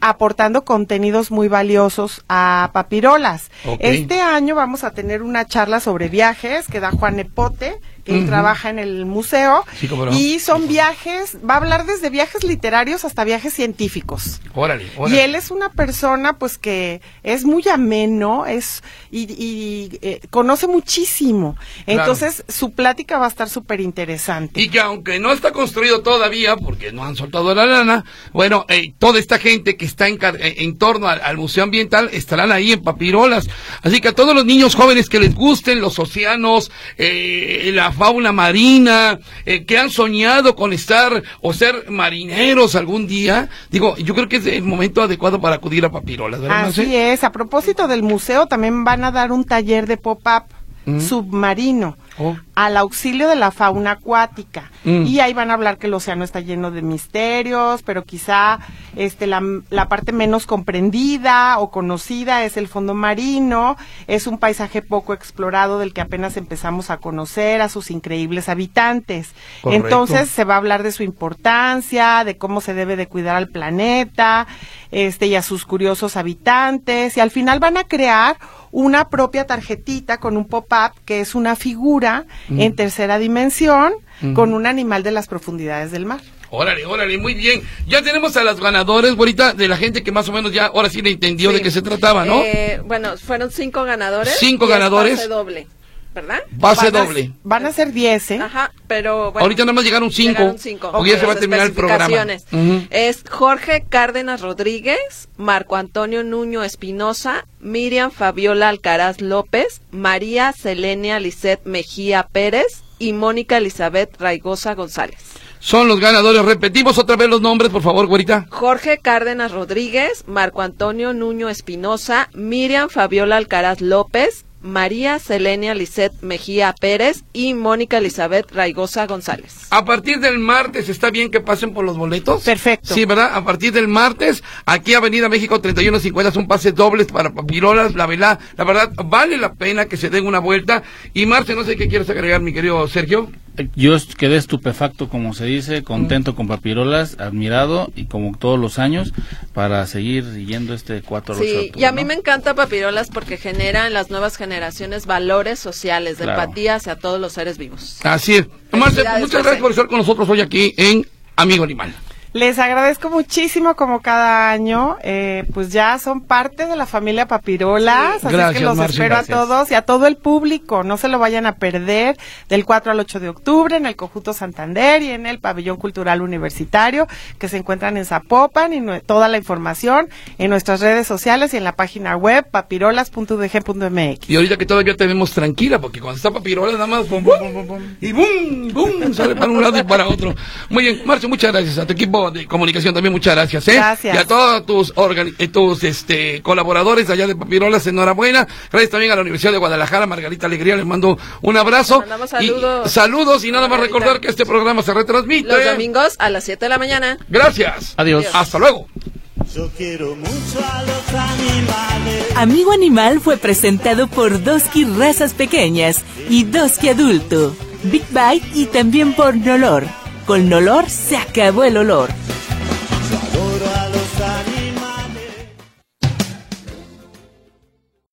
aportando contenidos muy valiosos a Papirolas. Este año vamos a tener una charla sobre viajes que da Juan Epote, que él trabaja en el museo. Sí, cómo no. Y son viajes, va a hablar desde viajes literarios hasta viajes científicos. Órale, Y órale. él es una persona pues que es muy ameno, es y, y, eh, conoce muchísimo. Claro. Entonces su plática va a estar súper interesante. Y que aunque no está construido todavía, porque no han soltado la lana, bueno, eh, toda esta gente que está en, eh, en torno al, al Museo Ambiental estarán ahí en Papirolas. Así que a todos los niños jóvenes que les gusten los océanos, eh, la fauna marina, eh, que han soñado con estar o ser marineros algún día, digo, yo creo que es el momento adecuado para acudir a Papirolas, ¿verdad? Así es. A propósito del museo, también van a dar un taller de pop-up Mm. submarino Oh. al auxilio de la fauna acuática. Mm. Y ahí van a hablar que el océano está lleno de misterios, pero quizá este la, la parte menos comprendida o conocida es el fondo marino. Es un paisaje poco explorado del que apenas empezamos a conocer a sus increíbles habitantes. Correcto. Entonces se va a hablar de su importancia, de cómo se debe de cuidar al planeta, este y a sus curiosos habitantes y al final van a crear una propia tarjetita con un pop-up que es una figura Mm. en tercera dimensión con un animal de las profundidades del mar. Órale, órale, muy bien. Ya tenemos a las ganadores, ahorita, de la gente que más o menos ya ahora sí le entendió de qué se trataba, ¿no? Eh, bueno, fueron cinco ganadores. Cinco y es ganadores. pase doble, ¿verdad? Base Van a- doble. Van a ser 10, ¿eh? Ajá, pero bueno. Ahorita nada más llegaron cinco. Llegaron cinco. Porque ya se va a terminar el programa. Es Jorge Cárdenas Rodríguez, Marco Antonio Nuño Espinosa, Miriam Fabiola Alcaraz López, María Selenia Lisset Mejía Pérez y Mónica Elizabeth Raigosa González. Son los ganadores. Repetimos otra vez los nombres, por favor, güerita. Jorge Cárdenas Rodríguez, Marco Antonio Nuño Espinosa, Miriam Fabiola Alcaraz López, María Selenia Lisset Mejía Pérez y Mónica Elizabeth Raigosa González. A partir del martes, ¿está bien que pasen por los boletos? Perfecto. Sí, ¿verdad? A partir del martes, aquí Avenida México 3150 son pases dobles para papirolas, la verdad, la verdad, vale la pena que se den una vuelta. Y Marce, no sé qué quieres agregar, mi querido Sergio. Yo quedé estupefacto, como se dice, contento con Papirolas, admirado y como todos los años para seguir yendo este 4 al 8 de Sí, octubre, y a mí ¿no? me encanta Papirolas porque genera en las nuevas generaciones valores sociales de Claro. empatía hacia todos los seres vivos. Así es. Marce, muchas gracias por estar con nosotros hoy aquí en Amigo Animal. Les agradezco muchísimo como cada año, eh, pues ya son parte de la familia Papirolas, así es que los espero gracias. a todos y a todo el público, no se lo vayan a perder del 4 al 8 de octubre en el Conjunto Santander y en el Pabellón Cultural Universitario que se encuentran en Zapopan y toda la información en nuestras redes sociales y en la página web papirolas.udg.mx. Y ahorita que todavía tenemos tranquila, porque cuando está papirola nada más, pum, pum, pum, pum, pum, y boom, boom, sale para un lado y para otro. Muy bien, Marce, muchas gracias a tu equipo. Equipo de comunicación también muchas gracias, ¿eh? Gracias. Y a todos tus, organi- eh, tus este, colaboradores allá de Papirolas, enhorabuena. Gracias también a la Universidad de Guadalajara, Margarita Alegría, les mando un abrazo. Mandamos Y- saludos. saludos y nada más Margarita. recordar que este programa se retransmite. Los domingos a las 7 de la mañana. Gracias. Adiós. Hasta luego. Yo quiero mucho a los animales. Amigo Animal fue presentado por Doski Razas Pequeñas y Doski Adulto, Big Bite y también por Nolor. Con Nolor se acabó el olor.